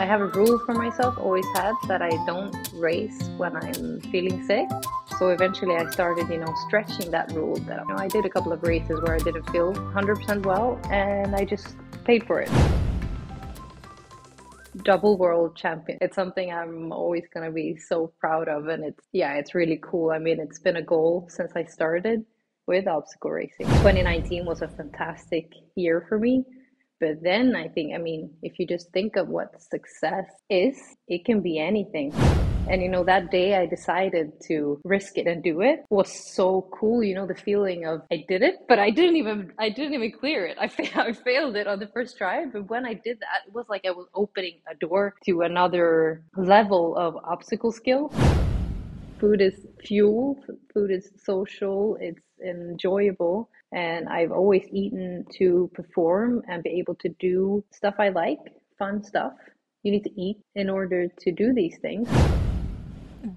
I have a rule for myself, always had, that I don't race when I'm feeling sick. So eventually I started, you know, stretching that rule. That you know, I did a couple of races where I didn't feel 100% well and I just paid for it. Double world champion. It's something I'm always going to be so proud of. And it's, yeah, it's really cool. I mean, it's been a goal since I started with obstacle racing. 2019 was a fantastic year for me but then I think, I mean, if you just think of what success is, it can be anything. And you know, that day I decided to risk it and do it was so cool. You know, the feeling of I did it, but I didn't even I didn't even clear it. I, fa- I failed it on the first try. But when I did that, it was like I was opening a door to another level of obstacle skill. Food is fuel. Food is social. It's enjoyable and I've always eaten to perform and be able to do stuff I like, fun stuff. You need to eat in order to do these things.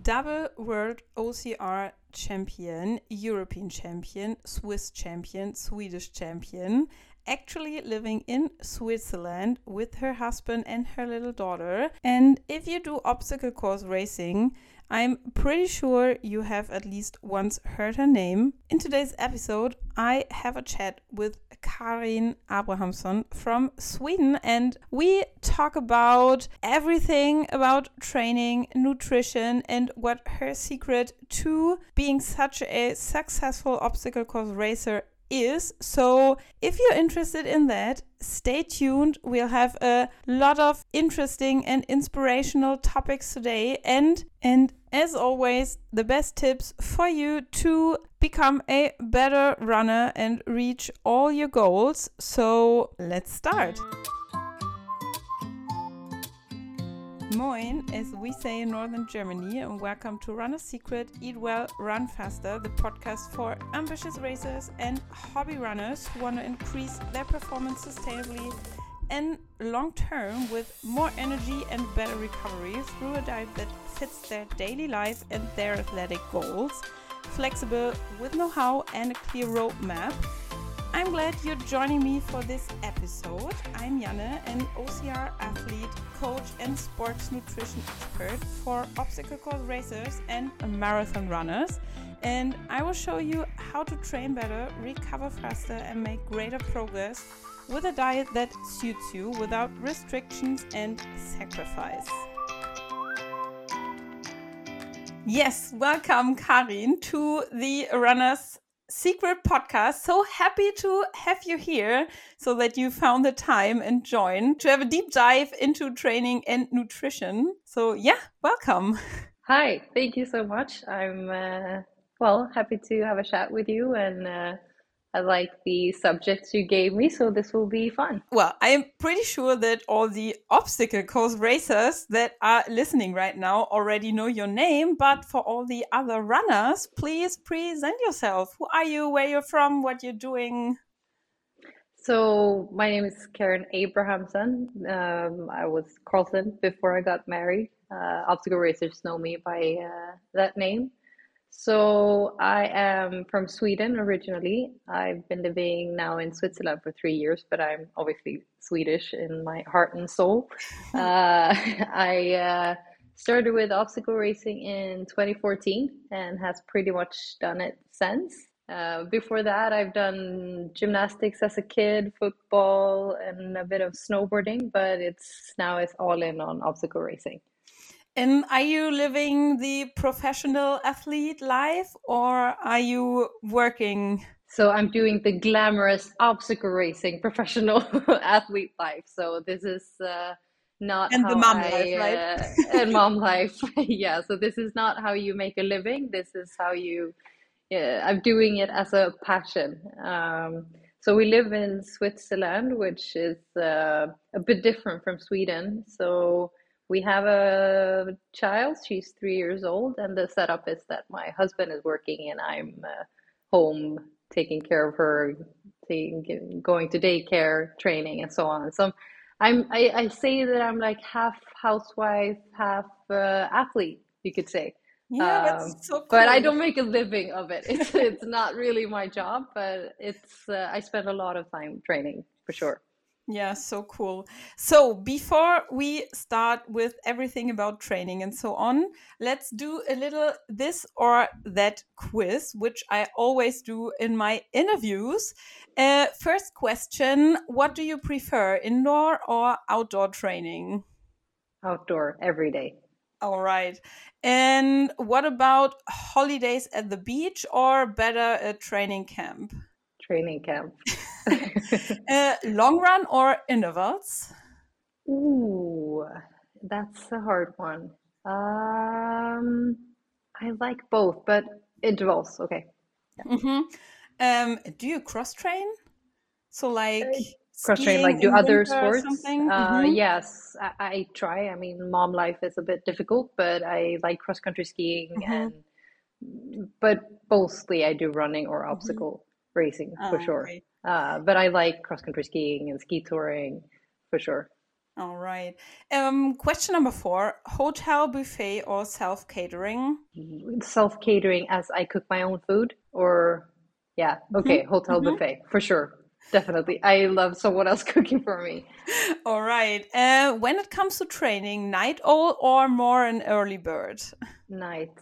Double World OCR Champion, European Champion, Swiss Champion, Swedish Champion, actually living in Switzerland with her husband and her little daughter. And if you do obstacle course racing, I'm pretty sure you have at least once heard her name. In today's episode, I have a chat with Karin Abrahamsson from Sweden, and we talk about everything about training, nutrition, and what her secret to being such a successful obstacle course racer is. So, if you're interested in that, stay tuned. We'll have a lot of interesting and inspirational topics today and and as always, the best tips for you to become a better runner and reach all your goals. So, let's start. Moin, as we say in Northern Germany, and welcome to Runner Secret Eat Well, Run Faster, the podcast for ambitious racers and hobby runners who want to increase their performance sustainably and long term with more energy and better recovery through a diet that fits their daily life and their athletic goals, flexible with know how and a clear roadmap I'm glad you're joining me for this episode. I'm Janne, an OCR athlete, coach, and sports nutrition expert for obstacle course racers and marathon runners. And I will show you how to train better, recover faster, and make greater progress with a diet that suits you without restrictions and sacrifice. Yes, welcome, Karin, to the Runners secret podcast. So happy to have you here so that you found the time and join to have a deep dive into training and nutrition. So, yeah, welcome. Hi, thank you so much. I'm, uh, well, happy to have a chat with you and, uh, I like the subjects you gave me, so this will be fun. Well, I'm pretty sure that all the obstacle course racers that are listening right now already know your name, but for all the other runners, please present yourself. Who are you? Where you're from? What you're doing? So my name is Karin Abrahamsson. Um, I was Karlsson before I got married. Uh, obstacle racers know me by uh, that name. So I am from Sweden originally. I've been living now in Switzerland for three years, but I'm obviously Swedish in my heart and soul. uh, I uh, started with obstacle racing in 2014 and has pretty much done it since. Uh, before that, I've done gymnastics as a kid, football, and a bit of snowboarding, but it's now it's all in on obstacle racing. And are you living the professional athlete life or are you working? So I'm doing the glamorous obstacle racing professional athlete life. So this is uh, not and the mom I, life, right? Uh, and mom life, yeah. So this is not how you make a living. This is how you. Yeah, I'm doing it as a passion. Um, so we live in Switzerland, which is uh, a bit different from Sweden. So we have a child she's three years old and the setup is that my husband is working and i'm uh, home taking care of her taking, going to daycare training and so on so i'm I, I say that i'm like half housewife half uh, athlete you could say yeah, that's um, so cool. But I don't make a living of it. It's it's not really my job, but it's uh, I spend a lot of time training for sure. Yeah, so cool. So, before we start with everything about training and so on, let's do a little this or that quiz, which I always do in my interviews. Uh, first question What do you prefer, indoor or outdoor training? Outdoor, every day. All right. And what about holidays at the beach or better a training camp? Training camp. uh, long run or intervals? Ooh, that's a hard one. Um, I like both, but intervals, okay. Yeah. Mm -hmm. um, do you cross train? So like uh, cross train, like do other sports? Uh, mm -hmm. Yes, I, I, try. I mean, mom life is a bit difficult, but I like cross country skiing mm -hmm. and but mostly I do running or mm-hmm. obstacle racing for oh, sure. Uh, but I like cross country skiing and ski touring for sure. All right. Um, question number four: hotel buffet or self catering? Self catering, as I cook my own food, or yeah, okay, mm -hmm. hotel mm -hmm. buffet for sure. Definitely, I love someone else cooking for me. All right. Uh, when it comes to training, night owl or more an early bird? Night.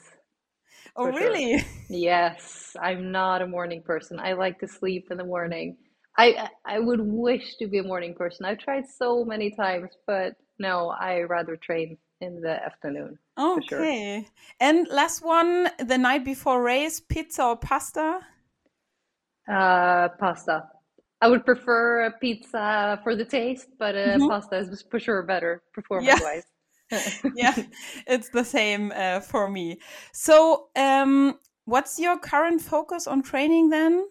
Oh, really? Sure. Yes, I'm not a morning person. I like to sleep in the morning. I I would wish to be a morning person. I've tried so many times, but no, I rather train in the afternoon. Okay. Sure. And last one, the night before race, pizza or pasta? Uh, pasta. I would prefer a pizza for the taste, but uh, mm -hmm. pasta is for sure better performance wise. Yeah. yeah, it's the same uh, for me. So, um, what's your current focus on training then?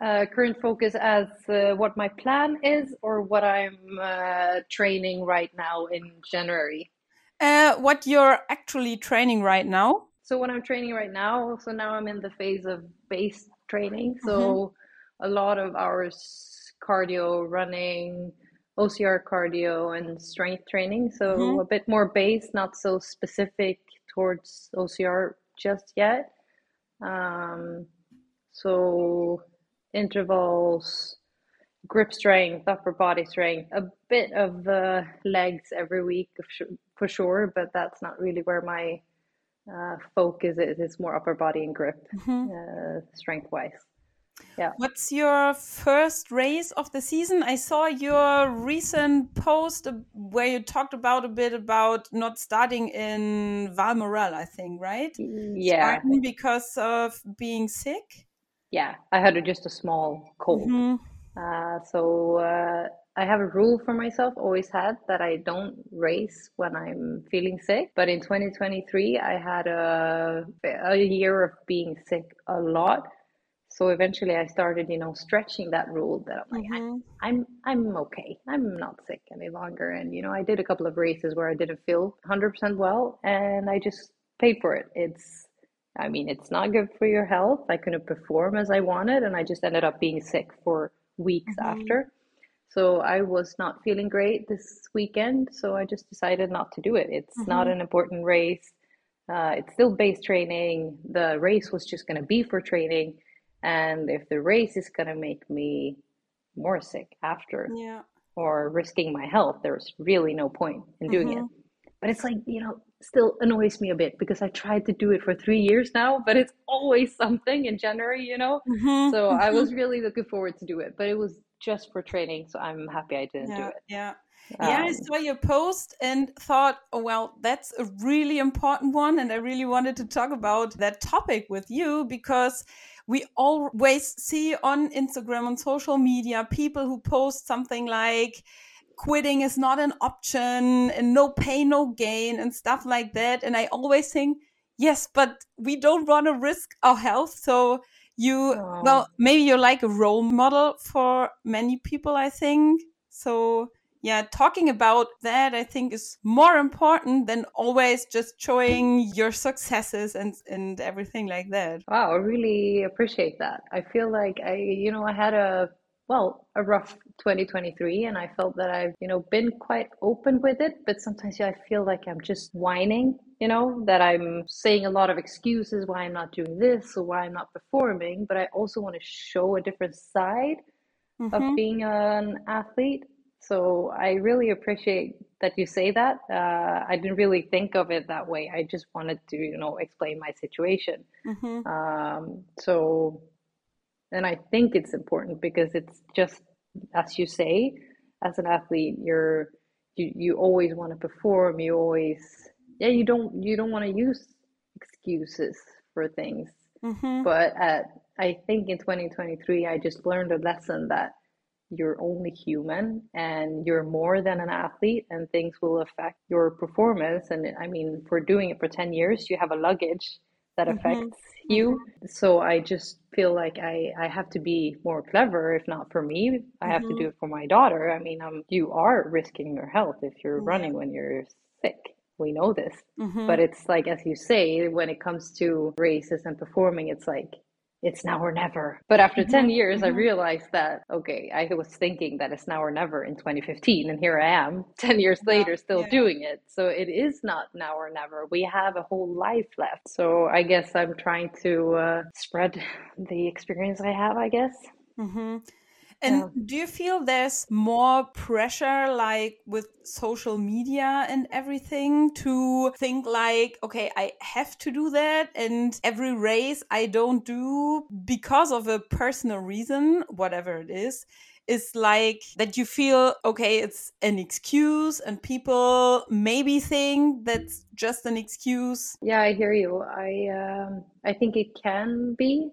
Uh, current focus as uh, what my plan is, or what I'm uh, training right now in January. Uh, what you're actually training right now? So, what I'm training right now, so now I'm in the phase of base training. So, mm -hmm. a lot of hours cardio, running, OCR cardio and strength training. So mm-hmm. a bit more base, not so specific towards OCR just yet. Um, so intervals, grip strength, upper body strength, a bit of uh, legs every week for sure, but that's not really where my uh, focus is. It's more upper body and grip, mm-hmm. uh, strength wise. Yeah. What's your first race of the season? I saw your recent post where you talked about a bit about not starting in Valmorel, I think, right? Yeah. Starting because of being sick? Yeah, I had just a small cold. Mm -hmm. uh, so uh, I have a rule for myself, always had, that I don't race when I'm feeling sick. But in 2023, I had a, a year of being sick a lot so eventually i started you know stretching that rule that i'm like mm-hmm. I'm, I'm i'm okay. I'm not sick any longer. And you know i did a couple of races where i didn't feel 100% well and i just paid for it. It's i mean it's not good for your health. I couldn't perform as i wanted and i just ended up being sick for weeks mm-hmm. after. So i was not feeling great this weekend so i just decided not to do it. It's mm-hmm. not an important race. Uh, it's still base training. The race was just going to be for training and if the race is going to make me more sick after yeah. or risking my health, there's really no point in doing mm-hmm. it. But it's like, you know, still annoys me a bit because I tried to do it for three years now, but it's always something in January, you know? Mm-hmm. So I was really looking forward to do it, but it was just for training. So I'm happy I didn't yeah, do it. Yeah. Um, yeah, I um, saw your post and thought, oh, well, that's a really important one. And I really wanted to talk about that topic with you because we always see on Instagram, on social media, people who post something like, quitting is not an option and no pain, no gain and stuff like that. And I always think, yes, but we don't want to risk our health. So you, oh. well, maybe you're like a role model for many people, I think. So yeah, talking about that, I think, is more important than always just showing your successes and and everything like that. Wow, I really appreciate that. I feel like I, you know, I had a well, a rough 2023 and I felt that I've, you know, been quite open with it, but sometimes yeah, I feel like I'm just whining, you know, that I'm saying a lot of excuses why I'm not doing this or why I'm not performing, but I also want to show a different side mm-hmm. of being an athlete So I really appreciate that you say that. Uh, I didn't really think of it that way. I just wanted to, you know, explain my situation. Mm-hmm. Um, so, and I think it's important because it's just as you say, as an athlete, you're you you always want to perform. You always yeah. You don't you don't want to use excuses for things. Mm-hmm. But at I think in 2023, I just learned a lesson that you're only human and you're more than an athlete and things will affect your performance and i mean for doing it for 10 years you have a luggage that Mm-hmm. affects you so i just feel like i i have to be more clever if not for me i have to Mm-hmm. do it for my daughter i mean um, you are risking your health if you're Yeah. running when you're sick we know this Mm-hmm. but it's like as you say when it comes to races and performing it's like it's now or never but after 10 Mhm, years i mhm. realized that okay i was thinking that it's now or never in 2015 and here i am 10 years Yeah, later still yeah. doing it so it is not now or never we have a whole life left so i guess i'm trying to uh, spread the experience i have i guess Mm-hmm. And Yeah. do you feel there's more pressure, like with social media and everything, to think like, okay, I have to do that, and every race I don't do because of a personal reason, whatever it is, is like that you feel, okay, it's an excuse, and people maybe think that's just an excuse. yeah i hear you i um, i think it can be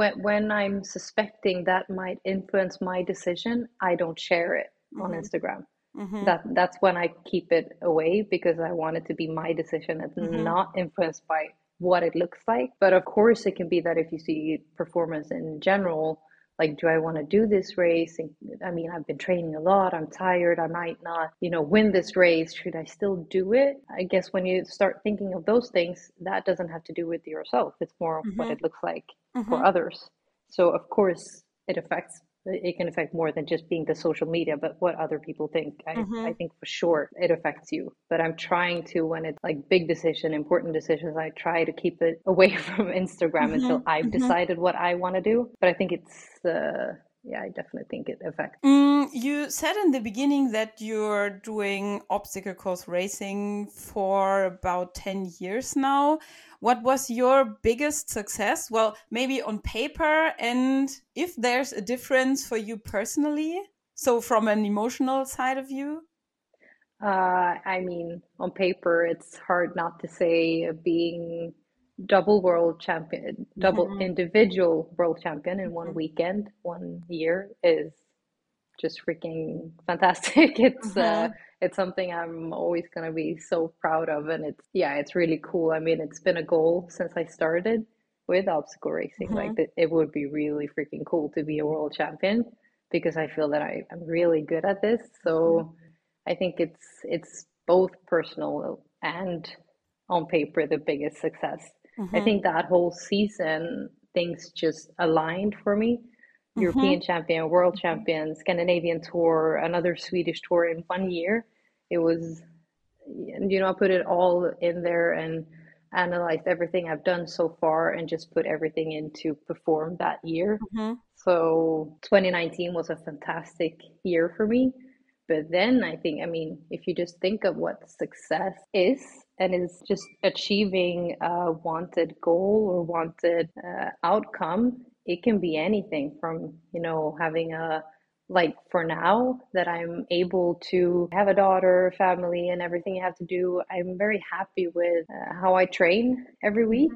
when when i'm suspecting that might influence my decision i don't share it on Mhm. instagram Mm-hmm. that that's when I keep it away because I want it to be my decision and Mhm. not influenced by what it looks like. But of course, it can be that if you see performance in general, like, do I want to do this race? And, I mean, I've been training a lot. I'm tired. I might not, you know, win this race. Should I still do it? I guess when you start thinking of those things, that doesn't have to do with yourself. It's more of what Mhm. it looks like Mhm. for others. So of course, it affects it can affect more than just being the social media but what other people think I, Mhm. I think for sure it affects you but i'm trying to when it's like big decision important decisions i try to keep it away from instagram until Mhm. i've Mhm. decided what i want to do but i think it's uh yeah i definitely think it affects Mm, you said in the beginning that you're doing obstacle course racing for about 10 years now. What was your biggest success? Well, maybe on paper, and if there's a difference for you personally, so from an emotional side of you? uh i mean on paper it's hard not to say being double world champion double Mhm. individual world champion in one Mhm. weekend one year is just freaking fantastic. It's uh, Mhm. it's something I'm always gonna be so proud of, and it's yeah, it's really cool. I mean, it's been a goal since I started with obstacle racing. Like Mhm. that, it would be really freaking cool to be a world champion because I feel that I, I'm really good at this. So I think it's it's both personal and on paper the biggest success. I Mhm. think that whole season things just aligned for me. European Mhm. champion, world champion, Scandinavian tour, another Swedish tour in one year. It was, you know, I put it all in there and analyzed everything I've done so far and just put everything in to perform that year. Mhm. So 2019 was a fantastic year for me. But then I think, I mean, if you just think of what success is, and is just achieving a wanted goal or wanted uh, outcome, it can be anything from, you know, having a, like for now that I'm able to have a daughter, family, and everything I have to do, I'm very happy with uh, how I train every week.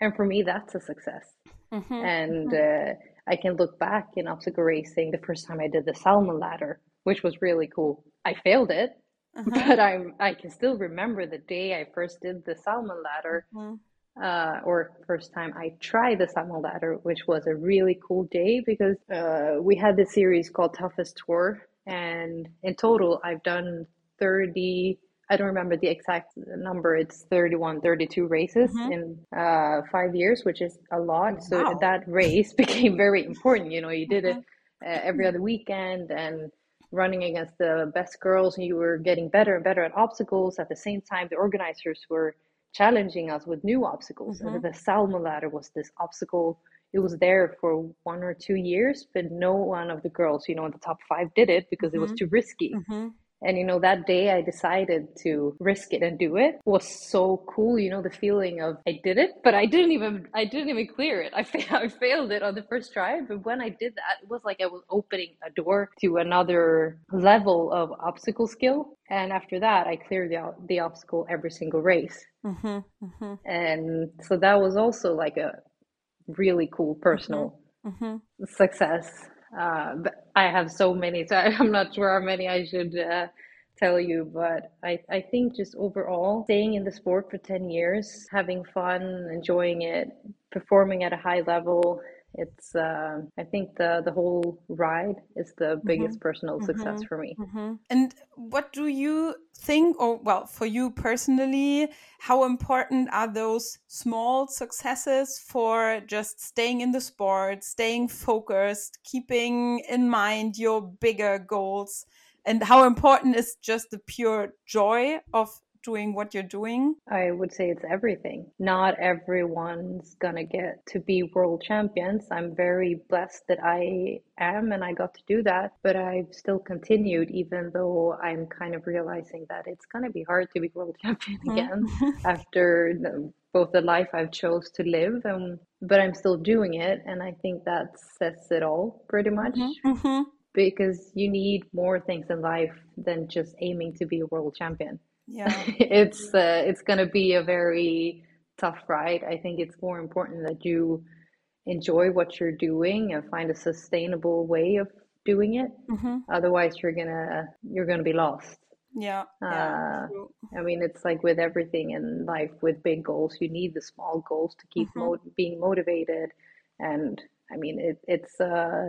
And for me, that's a success. Mhm. And uh, I can look back in obstacle racing the first time I did the salmon ladder, which was really cool. I failed it, Uh-huh. but I'm I can still remember the day I first did the salmon ladder, Mhm. uh, or first time I tried the salmon ladder, which was a really cool day because uh, we had this series called Toughest Tour, and in total I've done 30. I don't remember the exact number. It's 31, 32 races Mhm. in uh, five years, which is a lot. So Wow. that race became very important. You know, you did it Mhm. uh, every other weekend and running against the best girls, and you were getting better and better at obstacles. At the same time, the organizers were challenging us with new obstacles. Mhm. And the salmon ladder was this obstacle it was there for one or two years, but no one of the girls, you know, in the top five did it because mm-hmm. it was mm-hmm. too risky. Mm-hmm. And you know, that day I decided to risk it and do it was so cool. You know, the feeling of I did it, but I didn't even I didn't even clear it. I, fa- I failed it on the first try. But when I did that, it was like I was opening a door to another level of obstacle skill. And after that, I cleared the the obstacle every single race. Mm-hmm, mm-hmm. And so that was also like a really cool personal mm-hmm, mm-hmm. success uh, I have so many, so I'm not sure how many I should uh, tell you. But I, I think just overall, staying in the sport for 10 years, having fun, enjoying it, performing at a high level, it's uh, i think the the whole ride is the mm-hmm. biggest mm-hmm. personal mm-hmm. success for me mm-hmm. and what do you think or well for you personally how important are those small successes for just staying in the sport staying focused keeping in mind your bigger goals and how important is just the pure joy of doing what you're doing? I would say it's everything. Not everyone's gonna get to be world champions. I'm very blessed that I am and I got to do that, but I've still continued even though I'm kind of realizing that it's gonna be hard to be world champion mm-hmm. again after the, both the life I've chose to live and but I'm still doing it and I think that says it all pretty much. Mm-hmm. mm-hmm. Because you need more things in life than just aiming to be a world champion yeah. It's uh, it's going to be a very tough ride. I think it's more important that you enjoy what you're doing and find a sustainable way of doing it. Mm-hmm. otherwise you're gonna you're gonna be lost. Yeah, uh, i mean it's like with everything in life with big goals you need the small goals to keep mm-hmm. mo- being motivated. And i mean it, it's uh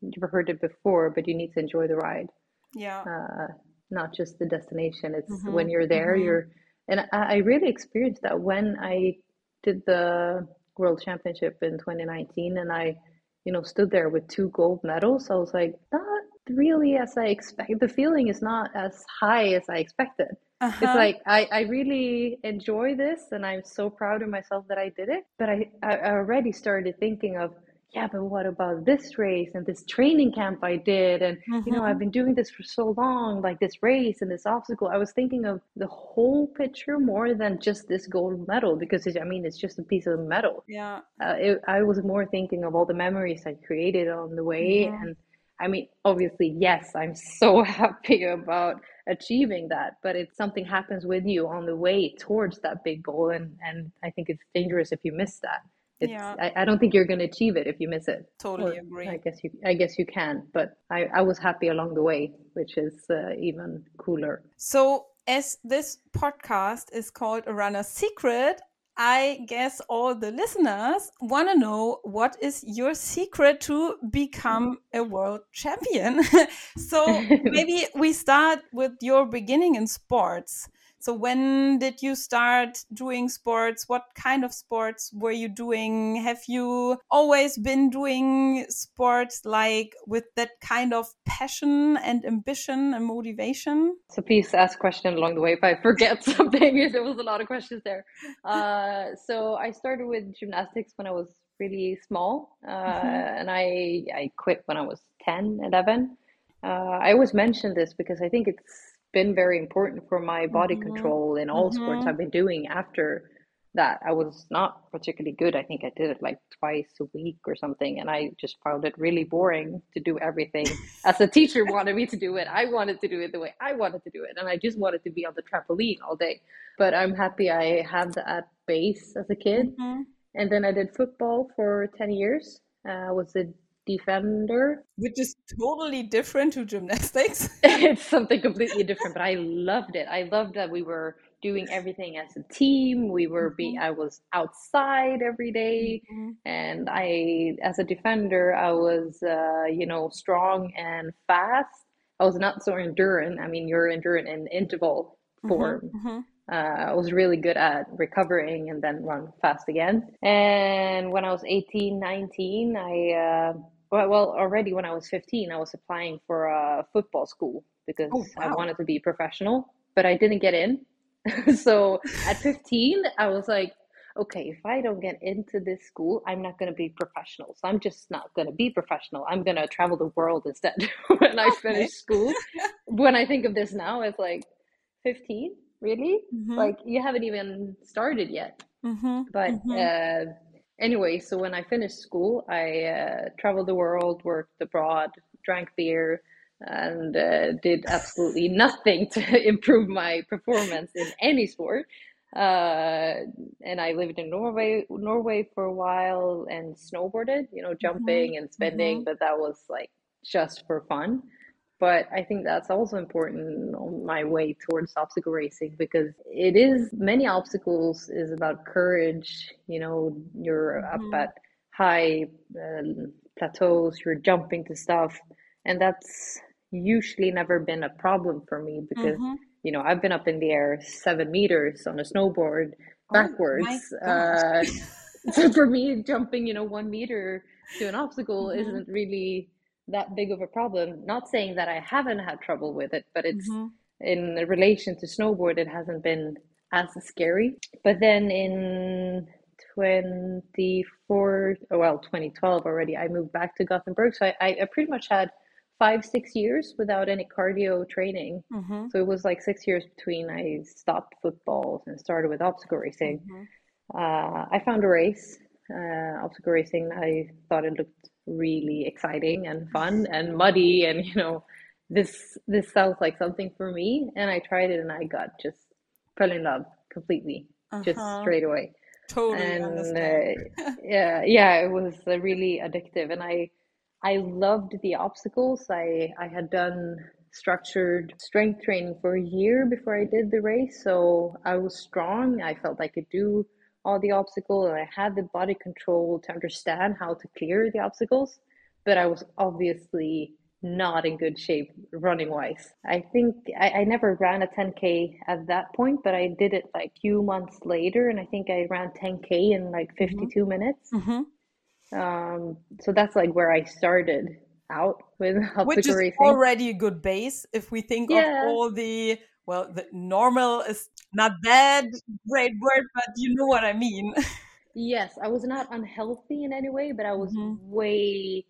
you've heard it before but you need to enjoy the ride. Yeah. Uh, not just the destination. It's mm-hmm. when you're there, mm-hmm. you're, and I, I really experienced that when I did the World Championship in 2019, and I, you know, stood there with two gold medals. I was like, not really as I expect. The feeling is not as high as I expected. Uh-huh. It's like I, I really enjoy this, and I'm so proud of myself that I did it. But I, I already started thinking of yeah, but what about this race and this training camp I did? And, mm-hmm. you know, I've mm-hmm. been doing this for so long, like this race and this obstacle. I was thinking of the whole picture more than just this gold medal because, I mean, it's just a piece of metal. Yeah. Uh, it, I was more thinking of all the memories I created on the way. Mm-hmm. And I mean, obviously, yes, I'm so happy about achieving that, but it's something happens with you on the way towards that big goal. And, and I think it's dangerous if you miss that it's, yeah. I, I don't think you're going to achieve it if you miss it. Totally agree. I guess you, I guess you can, but I, I was happy along the way, which is uh, even cooler. So, as this podcast is called A Runner's Secret, I guess all the listeners want to know what is your secret to become a world champion. so maybe we start with your beginning in sports. So when did you start doing sports? What kind of sports were you doing? Have you always been doing sports like with that kind of passion and ambition and motivation? So please ask question along the way if I forget something. there was a lot of questions there. Uh, so I started with gymnastics when I was really small, uh, mm -hmm. and I I quit when I was 10, 11. Uh, I always mention this because I think it's been very important for my body mm-hmm. control in all mm-hmm. sports I've been doing after that. I was not particularly good. I think I did it like twice a week or something. And I just found it really boring to do everything as a teacher wanted me to do it. I wanted to do it the way I wanted to do it. And I just wanted to be on the trampoline all day. But I'm happy I had that base as a kid. Mm-hmm. And then I did football for 10 years. Uh, I was a defender. Which is totally different to gymnastics. it's something completely different, but I loved it. I loved that we were doing everything as a team. We were be mm-hmm. I was outside every day, mm-hmm. and I as a defender I was uh, you know strong and fast. I was not so endurant. I mean, you're endurant in interval mm-hmm. form. Mm-hmm. Uh, I was really good at recovering and then run fast again. And when I was 18, 19, I uh, well, well, already when I was 15, I was applying for a football school because oh, wow. I wanted to be professional, but I didn't get in. so at 15, I was like, okay, if I don't get into this school, I'm not going to be professional. So I'm just not going to be professional. I'm going to travel the world instead when I finish school. when I think of this now, it's like 15, really? Mm-hmm. Like you haven't even started yet. Mm-hmm. But mm-hmm. uh, anyway, so when I finished school, I uh, traveled the world, worked abroad, drank beer, and uh, did absolutely nothing to improve my performance in any sport. Uh, and I lived in Norway, Norway for a while, and snowboarded. You know, mm-hmm. jumping and spinning, mm-hmm. but that was like just for fun. But I think that's also important on my way towards obstacle racing because it is many obstacles is about courage. You know, you're mm-hmm. up at high uh, plateaus, you're jumping to stuff, and that's usually never been a problem for me because mm-hmm. you know I've been up in the air seven meters on a snowboard oh backwards. Oh uh, so for me, jumping you know one meter to an obstacle mm-hmm. isn't really that big of a problem. Not saying that I haven't had trouble with it, but it's mm-hmm. in relation to snowboard, it hasn't been as scary. But then in 24, well, 2012 already, I moved back to Gothenburg. So I, I pretty much had five, six years without any cardio training. Mm-hmm. So it was like six years between I stopped football and started with obstacle racing. Mm-hmm. Uh, I found a race, uh, obstacle racing. I thought it looked really exciting and fun and muddy and you know this this sounds like something for me and i tried it and i got just fell in love completely uh-huh. just straight away. Totally and uh, yeah yeah it was uh, really addictive and i i loved the obstacles. I i had done structured strength training for a year before i did the race so i was strong. I felt i could do all the obstacles and I had the body control to understand how to clear the obstacles, but I was obviously not in good shape running wise. I think I, I never ran a 10K at that point, but I did it like few months later and I think I ran 10K in like mm-hmm. 52 mm-hmm. minutes. Mm-hmm. Um, so that's like where I started out with which is racing. already a good base if we think yeah. of all the well, the normal is not bad, great word, but you know what I mean. yes, I was not unhealthy in any way, but I was mm-hmm. way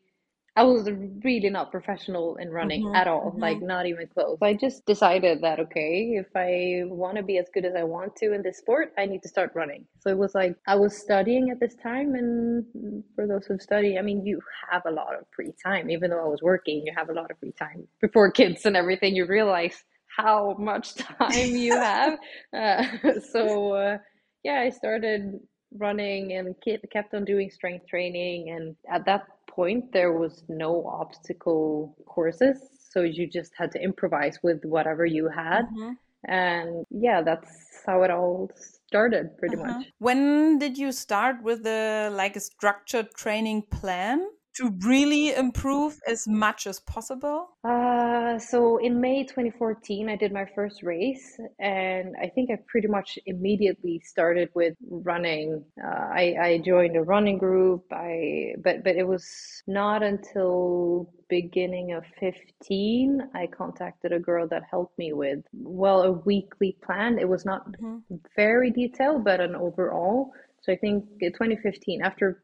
I was really not professional in running mm-hmm, at all, mm-hmm. like not even close. I just decided that okay, if I want to be as good as I want to in this sport, I need to start running. So it was like I was studying at this time, and for those who study, I mean, you have a lot of free time. Even though I was working, you have a lot of free time before kids and everything. You realize how much time you have. Uh, so uh, yeah, I started running and kept on doing strength training. And at that point, there was no obstacle courses, so you just had to improvise with whatever you had. Mm-hmm. And yeah, that's how it all started, pretty uh-huh. much. When did you start with the like a structured training plan? To really improve as much as possible? Uh, so in May 2014, I did my first race, and I think I pretty much immediately started with running. Uh, I, I joined a running group. I but but it was not until beginning of 15 i contacted a girl that helped me with well a weekly plan it was not mm-hmm. very detailed but an overall so I think 2015, after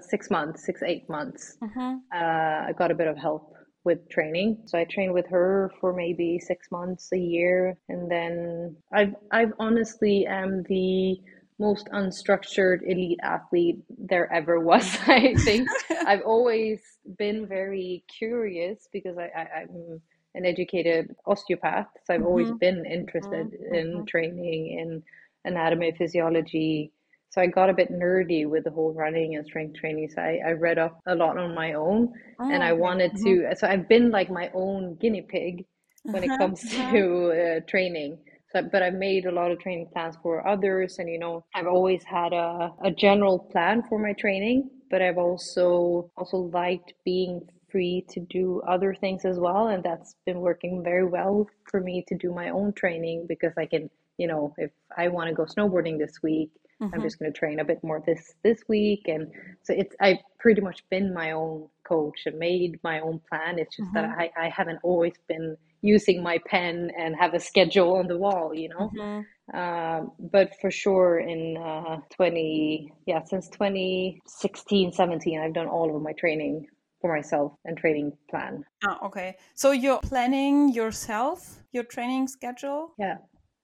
six months, six eight months, mm-hmm. uh, I got a bit of help with training. So I trained with her for maybe six months, a year, and then I've I've honestly am the most unstructured elite athlete there ever was. I think I've always been very curious because I, I am an educated osteopath, so I've mm-hmm. always been interested mm-hmm. in training in anatomy, physiology, so I got a bit nerdy with the whole running and strength training. So I, I read up a lot on my own oh, and I wanted to, mm-hmm. so I've been like my own guinea pig when it uh-huh, comes uh-huh. to uh, training. So, but I've made a lot of training plans for others, and you know, I've always had a, a general plan for my training, but I've also also liked being free to do other things as well, and that's been working very well for me to do my own training because I can, you know, if I want to go snowboarding this week, Mm-hmm. I'm just going to train a bit more this this week, and so it's I've pretty much been my own coach and made my own plan. It's just mm-hmm. that I I haven't always been using my pen and have a schedule on the wall, you know. Mm-hmm. Um, but for sure in uh, 20, yeah, since 2016, 17, I've done all of my training for myself and training plan. Ah, okay. So you're planning yourself, your training schedule? Yeah.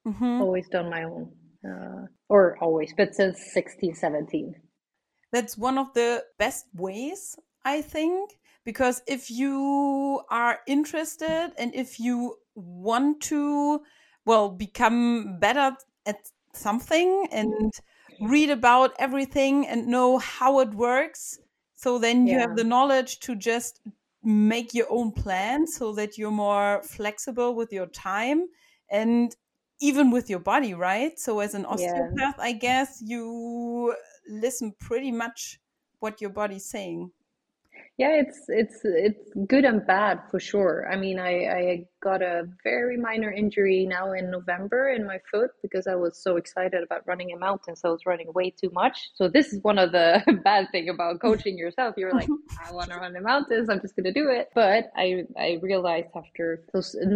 Mm-hmm. Always done my own. Uh, or always, but since 16, 17. That's one of the best ways, I think, because if you are interested and if you want to, well, become better at something and read about everything and know how it works, so then you yeah. have the knowledge to just make your own plan so that you're more flexible with your time and even with your body, right? So as an osteopath, yeah. I guess you listen pretty much what your body's saying yeah it's it's it's good and bad for sure i mean i i got a very minor injury now in november in my foot because i was so excited about running a mountain so i was running way too much. So this is one of the bad thing about coaching yourself. You're like i want to run the mountains i'm just going to do it. But i i realized after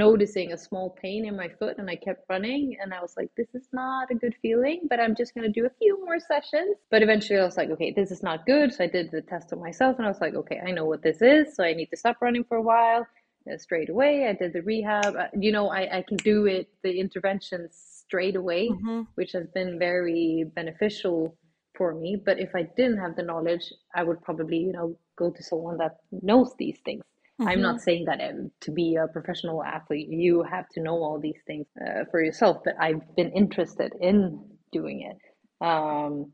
noticing a small pain in my foot and i kept running and i was like this is not a good feeling but i'm just going to do a few more sessions. But eventually i was like okay this is not good. So i did the test on myself and i was like okay I know what this is, so I need to stop running for a while. Uh, straight away, I did the rehab. Uh, you know, I, I can do it, the interventions straight away, mm-hmm. which has been very beneficial for me. But if I didn't have the knowledge, I would probably, you know, go to someone that knows these things. Mm-hmm. I'm not mm-hmm. saying that um, to be a professional athlete, you have to know all these things uh, for yourself, but I've been interested in doing it. Um,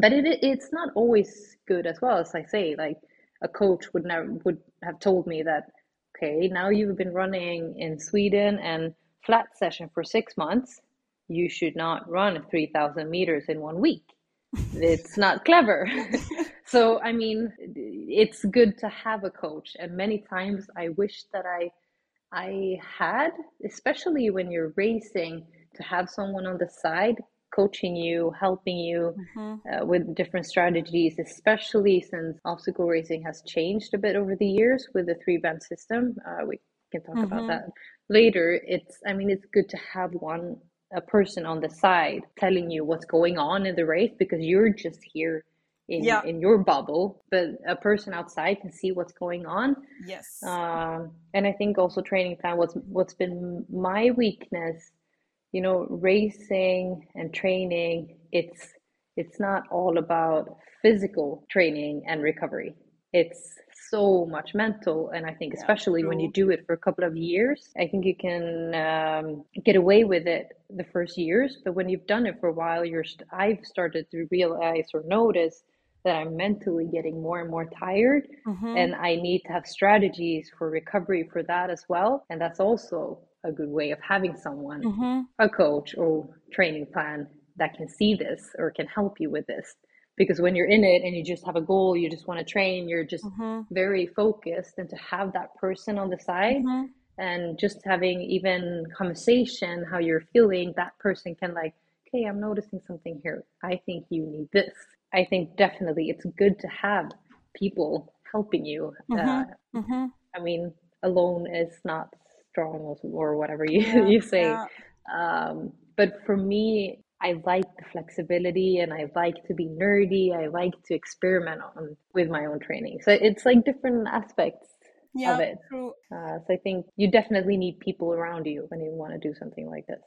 but it, it's not always good as well as I say, like a coach would never would have told me that okay now you've been running in sweden and flat session for six months. You should not run 3000 meters in one week. It's not clever. So i mean it's good to have a coach and many times i wish that i i had especially when you're racing to have someone on the side coaching you, helping you mm-hmm. uh, with different strategies, especially since obstacle racing has changed a bit over the years with the three band system. Uh, we can talk mm-hmm. about that later. It's, I mean, it's good to have one a person on the side telling you what's going on in the race because you're just here in yeah. in your bubble but a person outside can see what's going on yes um, and i think also training plan what's what's been my weakness you know racing and training it's it's not all about physical training and recovery it's so much mental and i think yeah, especially true. when you do it for a couple of years i think you can um, get away with it the first years but when you've done it for a while you're st- i've started to realize or notice that i'm mentally getting more and more tired mm-hmm. and i need to have strategies for recovery for that as well and that's also a good way of having someone, mm-hmm. a coach or training plan that can see this or can help you with this. Because when you're in it and you just have a goal, you just want to train, you're just mm-hmm. very focused, and to have that person on the side mm-hmm. and just having even conversation, how you're feeling, that person can like, okay, I'm noticing something here. I think you need this. I think definitely it's good to have people helping you. Uh, mm-hmm. Mm-hmm. I mean, alone is not strong or whatever you, yeah, you say. Yeah. Um, but for me, I like the flexibility and I like to be nerdy. I like to experiment on with my own training. So it's like different aspects yeah, of it. True. Uh, so I think you definitely need people around you when you want to do something like this.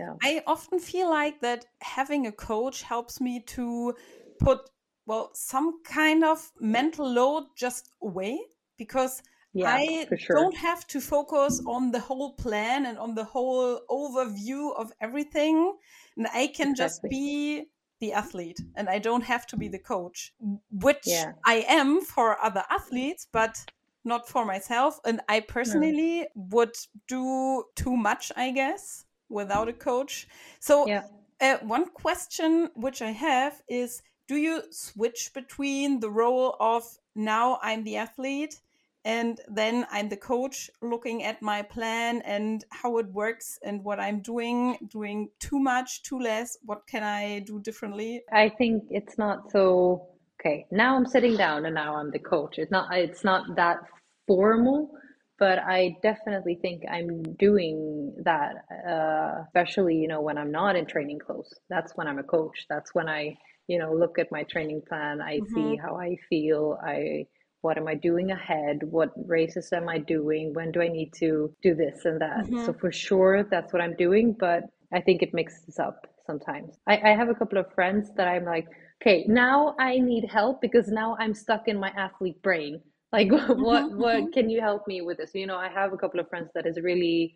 Yeah. I often feel like that having a coach helps me to put well some kind of mental load just away because yeah, I sure. don't have to focus on the whole plan and on the whole overview of everything. And I can exactly. just be the athlete and I don't have to be the coach, which yeah. I am for other athletes, but not for myself. And I personally no. would do too much, I guess, without a coach. So, yeah. uh, one question which I have is do you switch between the role of now I'm the athlete and then i'm the coach looking at my plan and how it works and what i'm doing doing too much too less what can i do differently i think it's not so okay now i'm sitting down and now i'm the coach it's not it's not that formal but I definitely think I'm doing that, uh, especially, you know, when I'm not in training clothes. That's when I'm a coach. That's when I, you know, look at my training plan. I mm-hmm. see how I feel. I, what am I doing ahead? What races am I doing? When do I need to do this and that? Mm-hmm. So for sure, that's what I'm doing. But I think it mixes up sometimes. I, I have a couple of friends that I'm like, okay, now I need help because now I'm stuck in my athlete brain like what mm-hmm, what mm-hmm. can you help me with this you know i have a couple of friends that is really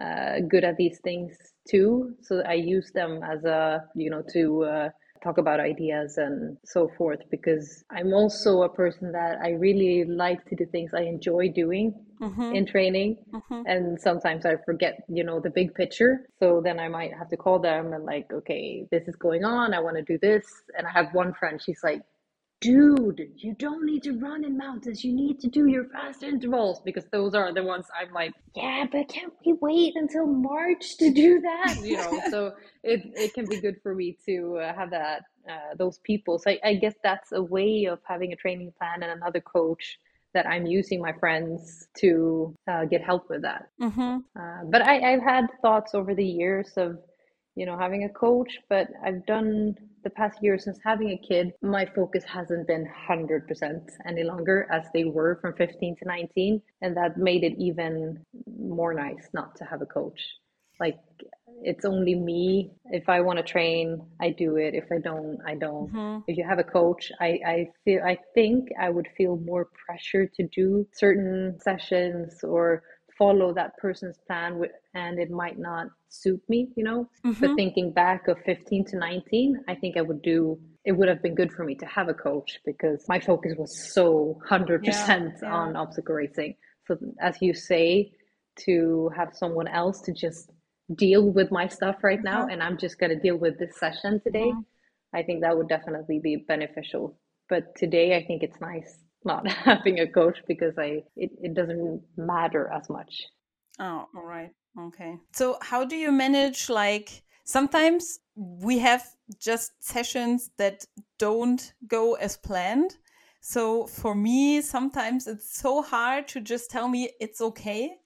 uh, good at these things too so i use them as a you know to uh, talk about ideas and so forth because i'm also a person that i really like to do things i enjoy doing mm-hmm. in training mm-hmm. and sometimes i forget you know the big picture so then i might have to call them and like okay this is going on i want to do this and i have one friend she's like dude, you don't need to run in mountains. You need to do your fast intervals because those are the ones I'm like, yeah, but can't we wait until March to do that? You know, so it, it can be good for me to uh, have that, uh, those people. So I, I, guess that's a way of having a training plan and another coach that I'm using my friends to uh, get help with that. Mm-hmm. Uh, but I, I've had thoughts over the years of, you know, having a coach, but I've done the past year since having a kid, my focus hasn't been 100% any longer as they were from 15 to 19. And that made it even more nice not to have a coach. Like, it's only me. If I want to train, I do it. If I don't, I don't. Mm-hmm. If you have a coach, I, I feel I think I would feel more pressure to do certain sessions or follow that person's plan with, and it might not suit me, you know. Mm-hmm. But thinking back of 15 to 19, I think I would do it would have been good for me to have a coach because my focus was so 100% yeah, yeah. on obstacle racing. So as you say, to have someone else to just deal with my stuff right now mm-hmm. and I'm just going to deal with this session today, mm-hmm. I think that would definitely be beneficial. But today I think it's nice not having a coach because I it, it doesn't matter as much. Oh, all right. Okay. So how do you manage like sometimes we have just sessions that don't go as planned. So for me, sometimes it's so hard to just tell me it's okay.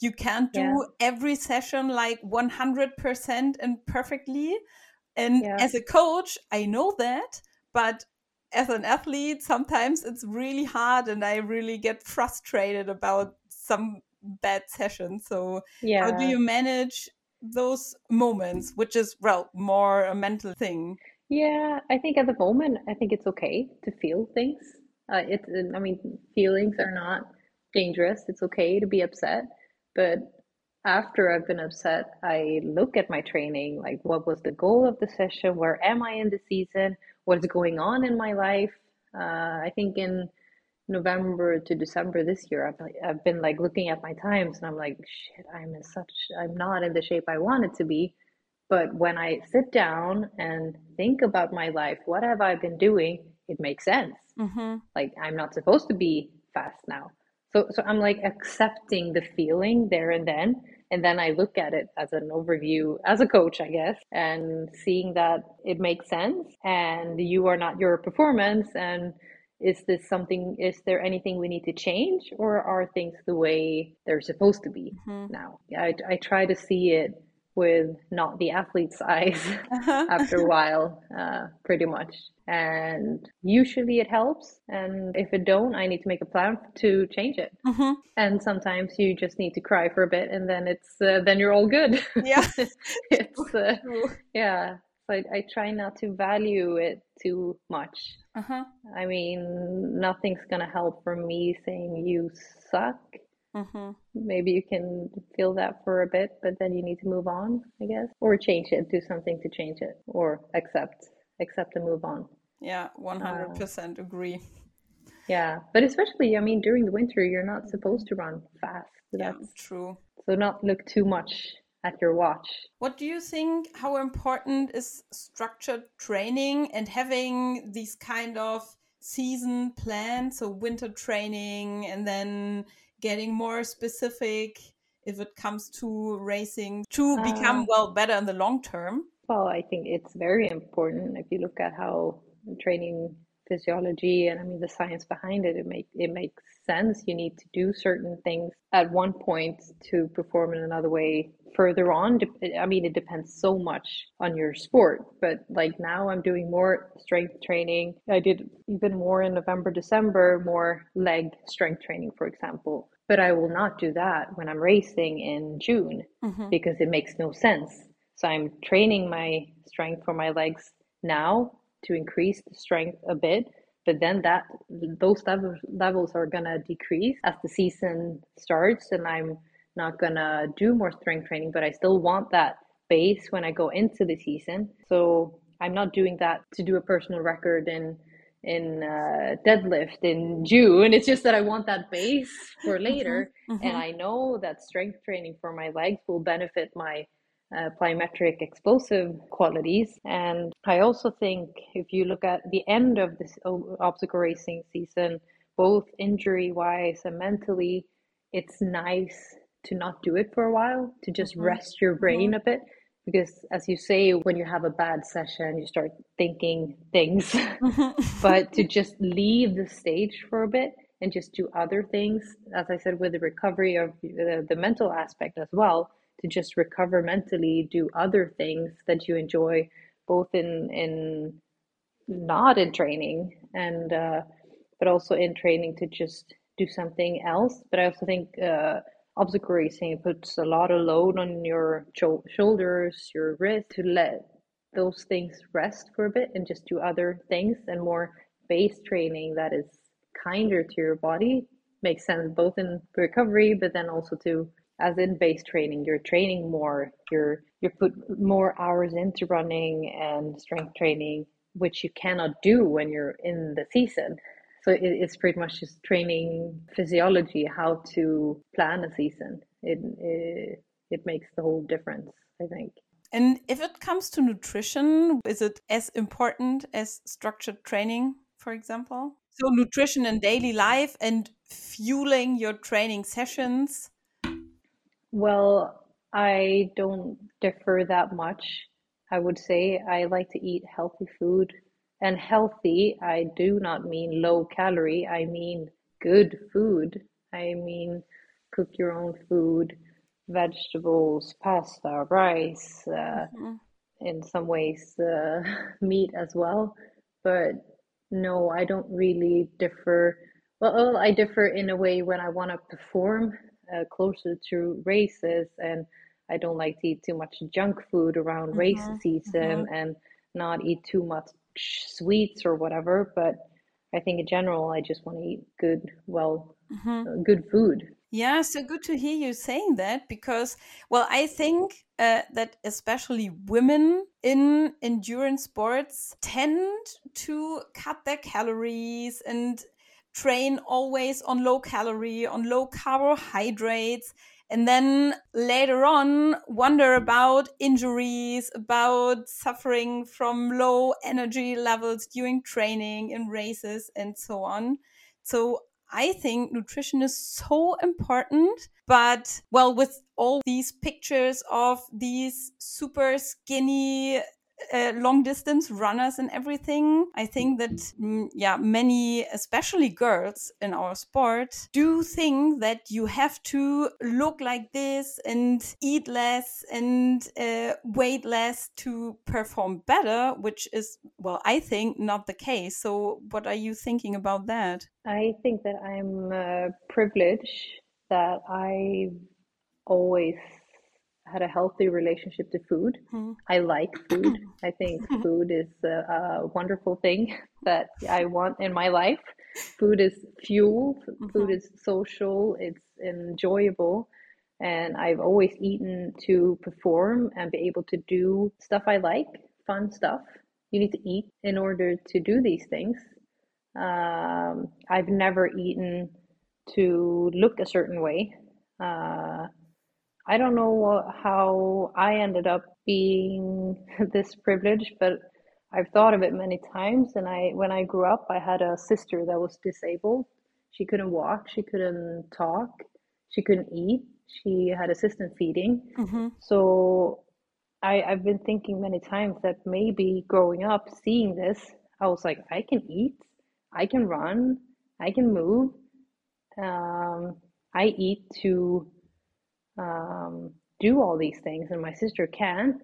You can't do yeah. every session like 100% and perfectly. And yeah. as a coach, I know that, but as an athlete, sometimes it's really hard and I really get frustrated about some bad sessions. So, yeah. how do you manage those moments, which is, well, more a mental thing? Yeah, I think at the moment, I think it's okay to feel things. Uh, it's, I mean, feelings are not dangerous. It's okay to be upset. But after I've been upset, I look at my training like, what was the goal of the session? Where am I in the season? What's going on in my life. Uh, I think in November to December this year, I've I've been like looking at my times and I'm like, shit, I'm in such I'm not in the shape I wanted to be. But when I sit down and think about my life, what have I been doing? It makes sense. Mm-hmm. Like I'm not supposed to be fast now. So so I'm like accepting the feeling there and then and then I look at it as an overview as a coach, I guess, and seeing that it makes sense and you are not your performance. And is this something, is there anything we need to change or are things the way they're supposed to be mm-hmm. now? I, I try to see it with not the athlete's eyes uh-huh. after a while, uh, pretty much. And usually it helps. And if it don't, I need to make a plan to change it. Mm-hmm. And sometimes you just need to cry for a bit, and then it's uh, then you're all good. Yeah, it's uh, yeah. So I, I try not to value it too much. Uh-huh. I mean, nothing's gonna help from me saying you suck Mm-hmm. Maybe you can feel that for a bit, but then you need to move on, I guess, or change it, do something to change it, or accept, accept and move on. Yeah, one hundred percent agree. Yeah, but especially, I mean, during the winter, you're not supposed to run fast. That's yeah, true. So not look too much at your watch. What do you think? How important is structured training and having these kind of season plans? So winter training and then getting more specific if it comes to racing to become uh, well better in the long term? Well, I think it's very important if you look at how training physiology and I mean the science behind it, it make it makes sense. You need to do certain things at one point to perform in another way further on. I mean, it depends so much on your sport, but like now I'm doing more strength training. I did even more in November, December, more leg strength training, for example. But I will not do that when I'm racing in June mm-hmm. because it makes no sense. So I'm training my strength for my legs now to increase the strength a bit but then that those levels levels are gonna decrease as the season starts and i'm not gonna do more strength training but i still want that base when i go into the season so i'm not doing that to do a personal record in in uh, deadlift in june and it's just that i want that base for mm-hmm. later mm-hmm, mm-hmm. and i know that strength training for my legs will benefit my uh, plyometric explosive qualities. And I also think if you look at the end of this obstacle racing season, both injury wise and mentally, it's nice to not do it for a while, to just mm-hmm. rest your brain mm-hmm. a bit. Because, as you say, when you have a bad session, you start thinking things. but to just leave the stage for a bit and just do other things, as I said, with the recovery of the, the mental aspect as well, to just recover mentally, do other things that you enjoy, both in in not in training and uh, but also in training to just do something else. But I also think uh, obstacle racing puts a lot of load on your shoulders, your wrist to let those things rest for a bit and just do other things and more base training that is kinder to your body makes sense both in recovery but then also to as in base training. You're training more. You're you put more hours into running and strength training which you cannot do when you're in the season. So it, it's pretty much just training physiology how to plan a season. It, it it makes the whole difference i think. And if it comes to nutrition is it as important as structured training for example? So nutrition and daily life and fueling your training sessions well, I don't differ that much. I would say I like to eat healthy food. And healthy, I do not mean low calorie, I mean good food. I mean cook your own food, vegetables, pasta, rice, uh, mm-hmm. in some ways, uh, meat as well. But no, I don't really differ. Well, I differ in a way when I want to perform uh, closer to races and I don't like to eat too much junk food around mm-hmm, race season mm-hmm. and not eat too much sweets or whatever. But I think in general, I just want to eat good, well, mm-hmm. uh, good food. Yeah, so good to hear you saying that because, well, I think uh, that especially women in endurance sports tend to cut their calories and train always on low calorie, on low carbohydrates, and then later on wonder about injuries, about suffering from low energy levels during training in races and so on. So I think nutrition is so important. But well, with all these pictures of these super skinny uh, long distance runners and everything. I think that, mm, yeah, many, especially girls in our sport, do think that you have to look like this and eat less and uh, weight less to perform better, which is, well, I think not the case. So, what are you thinking about that? I think that I'm uh, privileged that I've always had a healthy relationship to food. Mm. I like food. I think food is a, a, wonderful thing that I want in my life. Food is fuel, mm-hmm. food is social, it's enjoyable. And I've always eaten to perform and be able to do stuff I like, fun stuff. You need to eat in order to do these things. Um, I've never eaten to look a certain way. Uh, I don't know how I ended up being this privileged, but I've thought of it many times. And I, when I grew up, I had a sister that was disabled. She couldn't walk, she couldn't talk, she couldn't eat. She had assistant feeding. Mm-hmm. So I, I've been thinking many times that maybe growing up, seeing this, I was like, I can eat. I can run, I can move, um, I eat to um, do all these things, and my sister can't.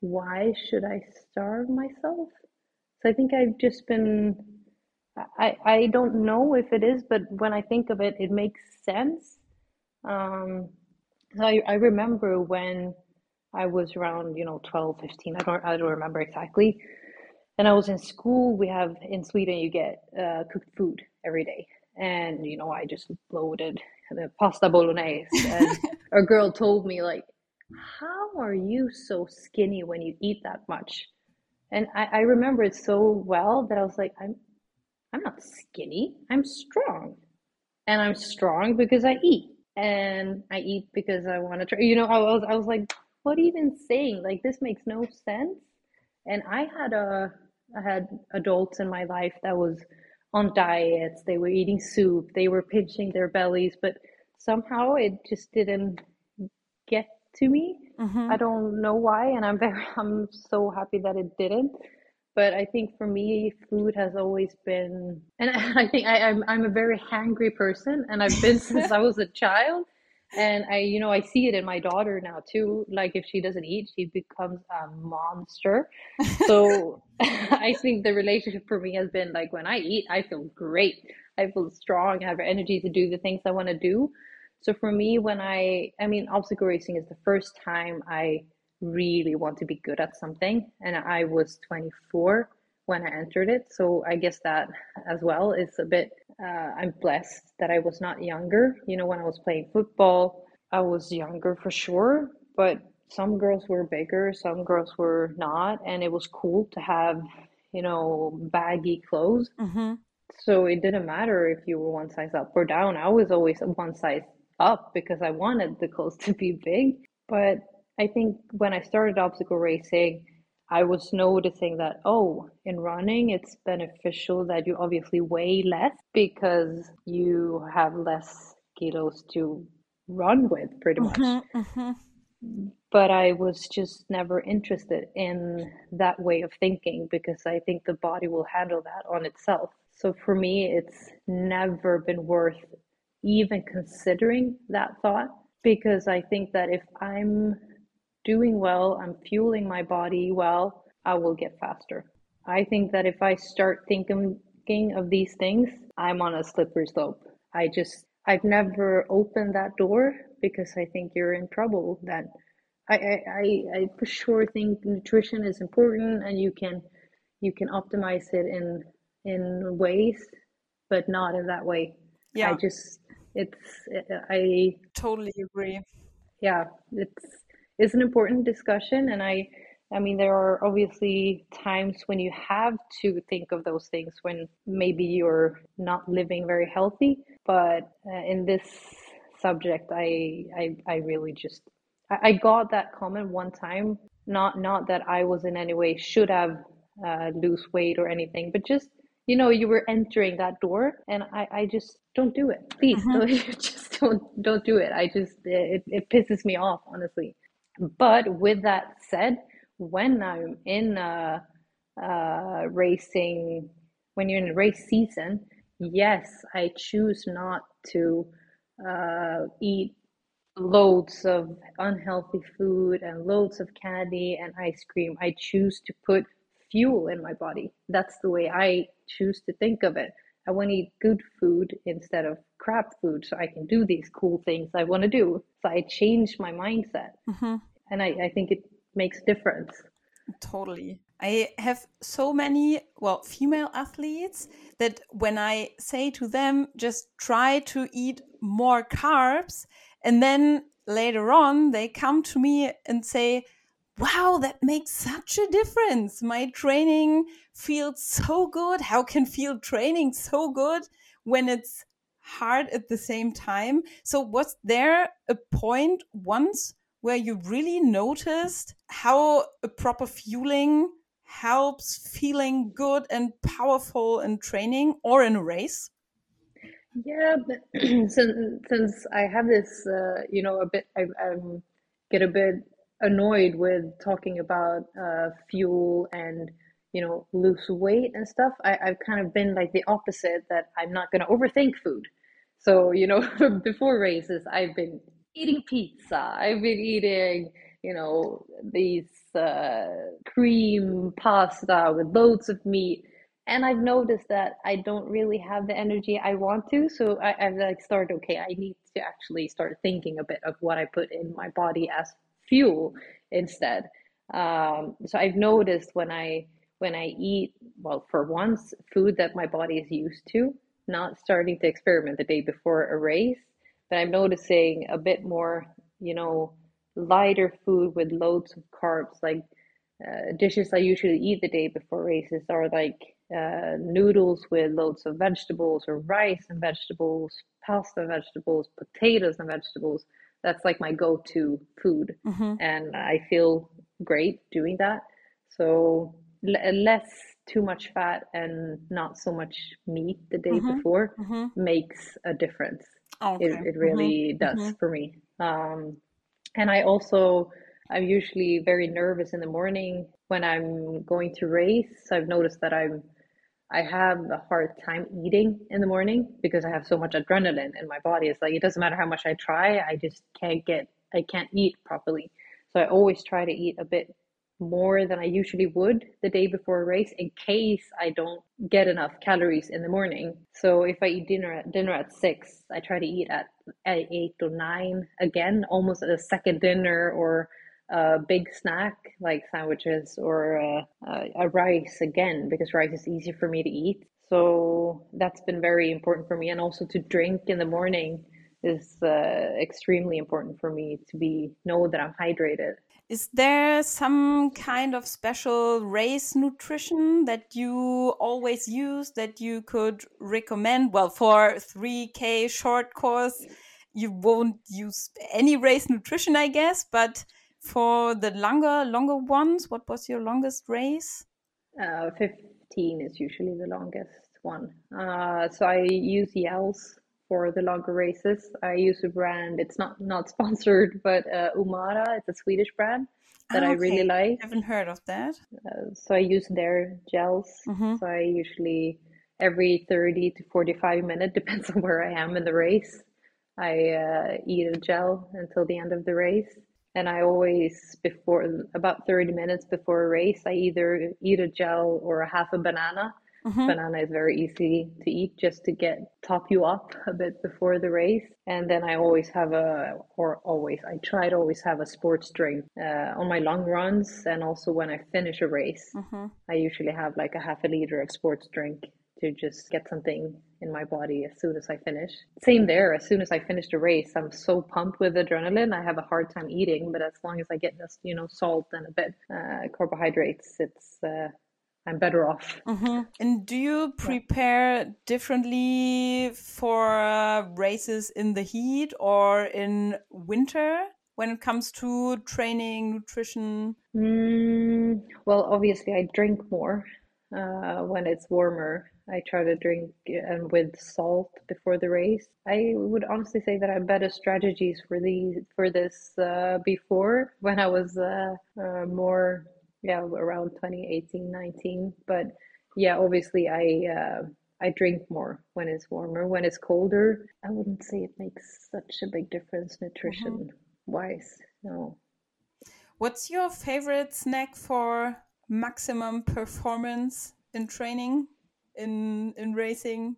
Why should I starve myself? So I think I've just been. I, I don't know if it is, but when I think of it, it makes sense. Um, so I, I remember when I was around, you know, 12, 15, I don't, I don't remember exactly. And I was in school. We have in Sweden, you get uh, cooked food every day. And, you know, I just loaded the pasta bolognese. And a girl told me, like, how are you so skinny when you eat that much? And I, I remember it so well that I was like, I'm, I'm not skinny. I'm strong. And I'm strong because I eat. And I eat because I want to try. You know, I was, I was like, what even saying? Like, this makes no sense. And I had a, I had adults in my life that was on diets. They were eating soup. They were pinching their bellies, but somehow it just didn't get to me. Mm-hmm. I don't know why, and I'm very I'm so happy that it didn't. But I think for me, food has always been, and I think I, I'm I'm a very hangry person, and I've been since I was a child. And I, you know, I see it in my daughter now too. Like if she doesn't eat, she becomes a monster. So I think the relationship for me has been like when I eat, I feel great. I feel strong. I have energy to do the things I want to do. So for me, when I, I mean, obstacle racing is the first time I really want to be good at something. And I was 24 when I entered it. So I guess that as well is a bit, uh, I'm blessed that I was not younger. You know, when I was playing football, I was younger for sure, but some girls were bigger, some girls were not. And it was cool to have, you know, baggy clothes. Mm-hmm. So it didn't matter if you were one size up or down. I was always one size up because I wanted the clothes to be big. But I think when I started obstacle racing, I was noticing that, oh, in running, it's beneficial that you obviously weigh less because you have less kilos to run with, pretty much. Mm-hmm, mm-hmm. But I was just never interested in that way of thinking because I think the body will handle that on itself. So for me, it's never been worth even considering that thought because I think that if I'm doing well, I'm fueling my body well, I will get faster. I think that if I start thinking of these things, I'm on a slippery slope. I just, I've never opened that door because I think you're in trouble then. I, I, I, for sure think nutrition is important and you can you can optimize it in in ways, but not in that way. Yeah. I just it's I totally agree. Yeah, it's it's an important discussion, and I I mean there are obviously times when you have to think of those things when maybe you're not living very healthy, but uh, in this subject, I I I really just I, I got that comment one time. Not not that I was in any way should have uh, lose weight or anything, but just you know you were entering that door and i, I just don't do it please uh-huh. don't, just don't don't do it i just it, it pisses me off honestly but with that said when i'm in a, a racing when you're in a race season yes i choose not to uh, eat loads of unhealthy food and loads of candy and ice cream i choose to put fuel in my body. That's the way I choose to think of it. I want to eat good food instead of crap food so I can do these cool things I want to do. So I change my mindset. Mm-hmm. And I, I think it makes a difference. Totally. I have so many, well, female athletes that when I say to them, just try to eat more carbs, and then later on they come to me and say, wow, that makes such a difference. My training feels so good. How can feel training so good when it's hard at the same time? So, was there a point once where you really noticed how a proper fueling helps feeling good and powerful in training or in a race? Yeah, but since, since I have this, uh, you know, a bit, I, I get a bit annoyed with talking about uh, fuel and you know, lose weight and stuff, I, I've kind of been like the opposite that I'm not going to overthink food. So, you know, before races, I've been eating pizza, I've been eating, you know, these uh, cream pasta with loads of meat. And I've noticed that I don't really have the energy I want to. So I, I've like started, okay, I need to actually start thinking a bit of what I put in my body as fuel instead. Um, so I've noticed when I when I eat, well, for once, food that my body is used to, not starting to experiment the day before a race, but I'm noticing a bit more, you know, lighter food with loads of carbs, like uh, dishes I usually eat the day before races are like uh, noodles with loads of vegetables or rice and vegetables, pasta and vegetables, potatoes and vegetables. That's like my go-to food, mm-hmm. and I feel great doing that. So l- less too much fat and not so much meat the day mm-hmm. before mm-hmm. makes a difference. Okay. It, it really mm-hmm. does mm-hmm. for me. Um, and I also, I'm usually very nervous in the morning when I'm going to race. I've noticed that I'm, I have a hard time eating in the morning because I have so much adrenaline in my body. It's like it doesn't matter how much I try, I just can't get, I can't eat properly. So I always try to eat a bit more than I usually would the day before a race in case I don't get enough calories in the morning. So if I eat dinner at dinner at six, I try to eat at, at eight or nine again, almost a second dinner or a big snack like sandwiches or uh, a rice again because rice is easy for me to eat. So that's been very important for me, and also to drink in the morning is uh, extremely important for me to be know that I'm hydrated. Is there some kind of special race nutrition that you always use that you could recommend? Well, for 3K short course, you won't use any race nutrition, I guess, but for the longer longer ones, what was your longest race? Uh, 15 is usually the longest one. Uh, so I use Gels for the longer races. I use a brand. It's not not sponsored, but uh, Umara. It's a Swedish brand that okay. I really like. I haven't heard of that. Uh, so I use their gels. Mm-hmm. So I usually every 30 to 45 minutes, depends on where I am in the race. I uh, eat a gel until the end of the race. And I always, before about 30 minutes before a race, I either eat a gel or a half a banana Mm-hmm. Banana is very easy to eat just to get top you up a bit before the race. And then I always have a, or always, I try to always have a sports drink uh, on my long runs. And also when I finish a race, mm-hmm. I usually have like a half a liter of sports drink to just get something in my body as soon as I finish. Same there, as soon as I finish the race, I'm so pumped with adrenaline. I have a hard time eating, but as long as I get just, you know, salt and a bit uh, carbohydrates, it's uh, I'm better off. Mm-hmm. And do you prepare yeah. differently for uh, races in the heat or in winter when it comes to training, nutrition? Mm, well, obviously, I drink more uh, when it's warmer. I try to drink and uh, with salt before the race. I would honestly say that I have better strategies for these for this uh, before when I was uh, uh more yeah around 2018 19 but yeah obviously i uh, i drink more when it's warmer when it's colder i wouldn't say it makes such a big difference nutrition mm-hmm. wise no what's your favorite snack for maximum performance in training in in racing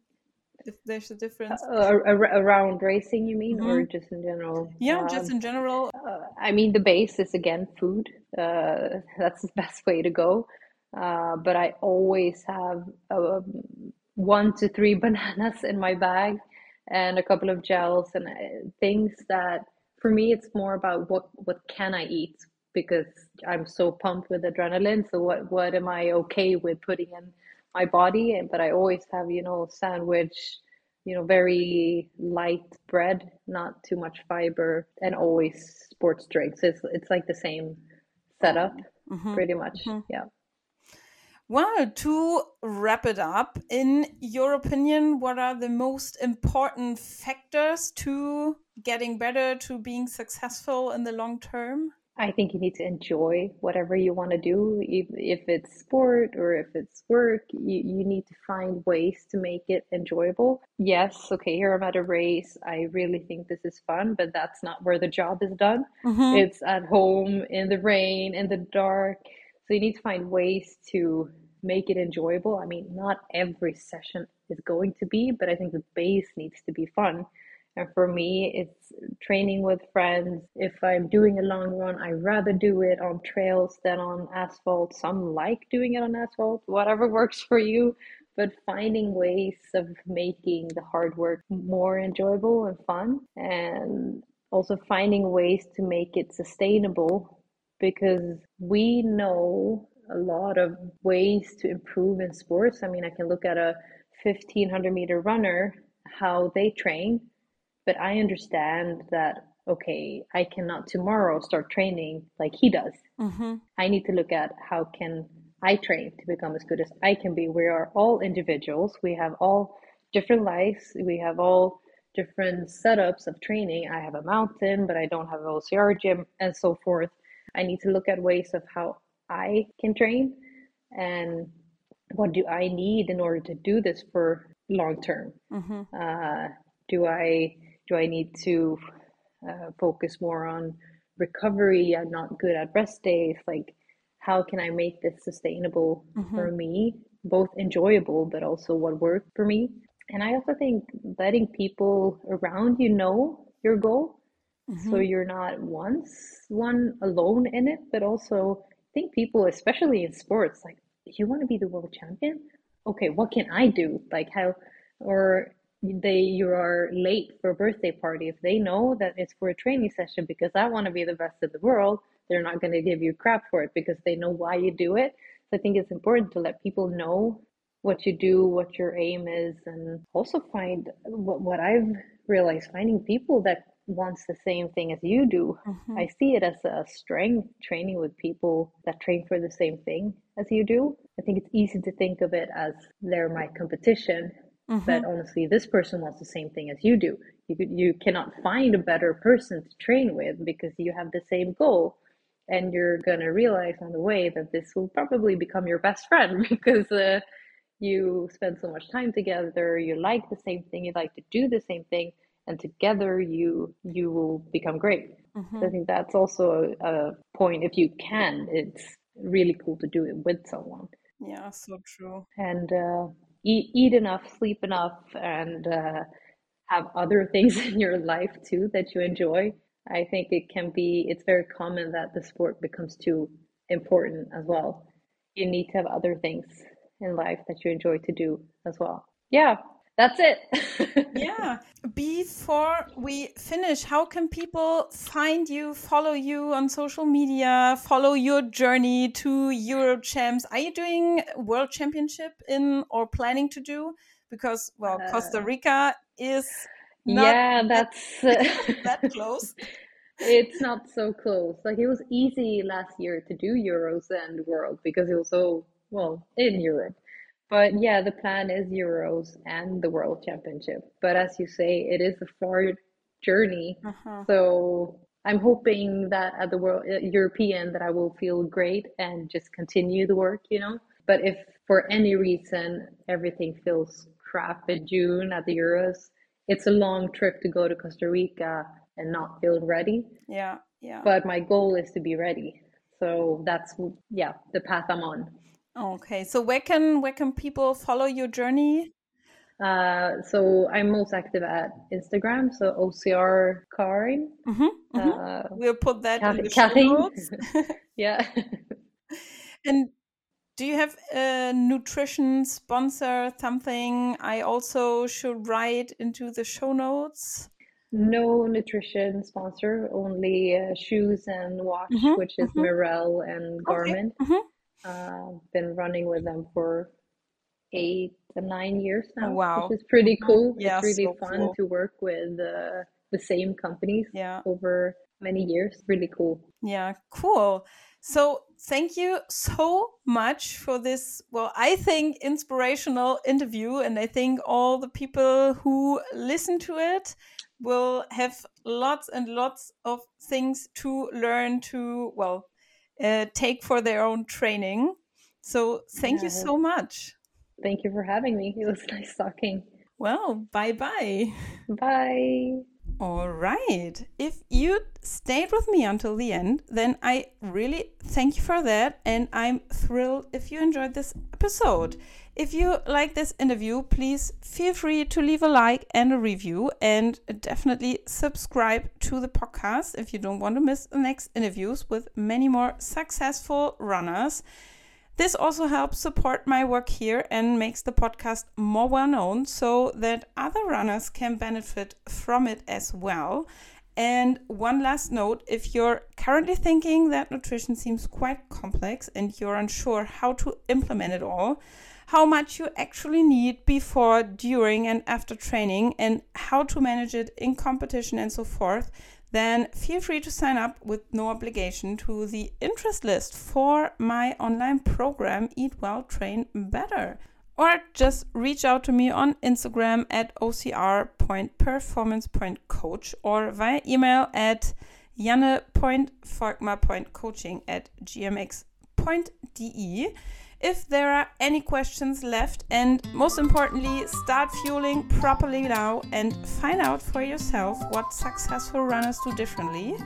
if there's a difference uh, around racing you mean mm -hmm. or mm-hmm. just in general yeah um, just in general uh, i mean the base is again food uh, that's the best way to go. Uh, but i always have um, one to three bananas in my bag and a couple of gels and uh, things that for me it's more about what what can i eat because i'm so pumped with adrenaline. So what what am i okay with putting in my body? But i always have you know sandwich you know very light bread not too much fiber and always sports drinks. It's it's like the same setup mm-hmm. pretty much mm-hmm. yeah well, to wrap it up, in your opinion, what are the most important factors to getting better, to being successful in the long term? I think you need to enjoy whatever you want to do, if, if it's sport or if it's work, you, you need to find ways to make it enjoyable. Yes, okay, here I'm at a race. I really think this is fun, but that's not where the job is done. Mhm. It's at home in the rain, in the dark. So you need to find ways to make it enjoyable. I mean, not every session is going to be, but I think the base needs to be fun. And for me, it's training with friends. If I'm doing a long run, I rather do it on trails than on asphalt. Some like doing it on asphalt, whatever works for you. But finding ways of making the hard work more enjoyable and fun, and also finding ways to make it sustainable because we know a lot of ways to improve in sports. I mean, I can look at a 1500 meter runner, how they train but I understand that okay, I cannot tomorrow start training like he does. Mm-hmm. I need to look at how can I train to become as good as I can be. We are all individuals. We have all different lives. We have all different setups of training. I have a mountain, but I don't have an OCR gym and so forth. I need to look at ways of how I can train and what do I need in order to do this for long term. Mm-hmm. Uh, do I do I need to uh, focus more on recovery? I'm not good at rest days. Like, how can I make this sustainable Mm-hmm. for me, both enjoyable but also what worked for me? And I also think letting people around you know your goal, so Mhm. you're not once one alone in it, but also I think people, especially in sports, like you want to be the world champion. Okay, what can I do? Like how, or they you are late for a birthday party. If they know that it's for a training session because I want to be the best in the world, they're not going to give you crap for it because they know why you do it. So I think it's important to let people know what you do, what your aim is, and also find what, what I've realized finding people that wants the same thing as you do. Mhm. I see it as a strength training with people that train for the same thing as you do. I think it's easy to think of it as they're my competition, Mhm. but honestly, this person wants the same thing as you do. You could, you cannot find a better person to train with because you have the same goal. And you're gonna realize on the way that this will probably become your best friend because uh, you spend so much time together. You like the same thing. You like to do the same thing, and together you you will become great. Mhm. So I think that's also a, a point. If you can, it's really cool to do it with someone Yeah, so true. and uh, eat eat enough, sleep enough, and uh, have other things in your life too that you enjoy. I think it can be. It's very common that the sport becomes too important as well. You need to have other things in life that you enjoy to do as well. Yeah, that's it. Yeah. Before we finish, how can people find you, follow you on social media, follow your journey to Euro Champs? Are you doing World Championship in or planning to do? Because well, Costa Uh, Rica is not yeah, that's that close. it's not so close. Like it was easy last year to do Euros and World because it was so well in Europe. But yeah, the plan is Euros and the World Championship. But as you say, it is a far journey. Uh-huh. So I'm hoping that at the World uh, European that I will feel great and just continue the work, you know. But if for any reason everything feels crap in June at the Euros, it's a long trip to go to Costa Rica and not feel ready. Yeah, yeah. But my goal is to be ready. So that's yeah, the path I'm on. Okay, so where can where can people follow your journey? Uh, so I'm most active at Instagram, so OCR Karin. hmm Uh, We'll put that in Kathy, the show notes. yeah. And do you have a nutrition sponsor, something I also should write into the show notes? No nutrition sponsor, only uh, shoes and watch, Mhm, which is. Merrell and Okay. Garmin. mhm. Uh, been running with them for eight to nine years Oh, now, wow. which is pretty cool. Yeah, It's really so fun cool. to work with uh, the same companies Yeah, over many years. Really cool. yeah, cool. So thank you so much for this, well, I think inspirational interview. And I think all the people who listen to it will have lots and lots of things to learn to, well, uh, take for their own training. So thank yeah. you so much. Thank you for having me. It was nice talking. Well, bye bye. Bye. All right. If you stayed with me until the end, then I really thank you for that. And I'm thrilled if you enjoyed this episode. If you like this interview, please feel free to leave a like and a review and definitely subscribe to the podcast if you don't want to miss the next interviews with many more successful runners. This also helps support my work here and makes the podcast more well known so that other runners can benefit from it as well. And one last note if you're currently thinking that nutrition seems quite complex and you're unsure how to implement it all, how much you actually need before, during, and after training, and how to manage it in competition and so forth, then feel free to sign up with no obligation to the interest list for my online program Eat Well, Train Better. Or just reach out to me on Instagram at ocr.performance.coach or via email at janne.volkmar.coaching at gmx.de if there are any questions left, and most importantly, start fueling properly now and find out for yourself what successful runners do differently.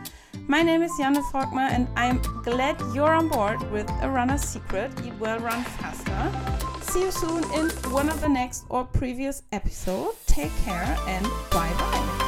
My name is Janne Volkmar, and I'm glad you're on board with A Runner's Secret Eat Well, Run Faster. See you soon in one of the next or previous episodes. Take care and bye bye.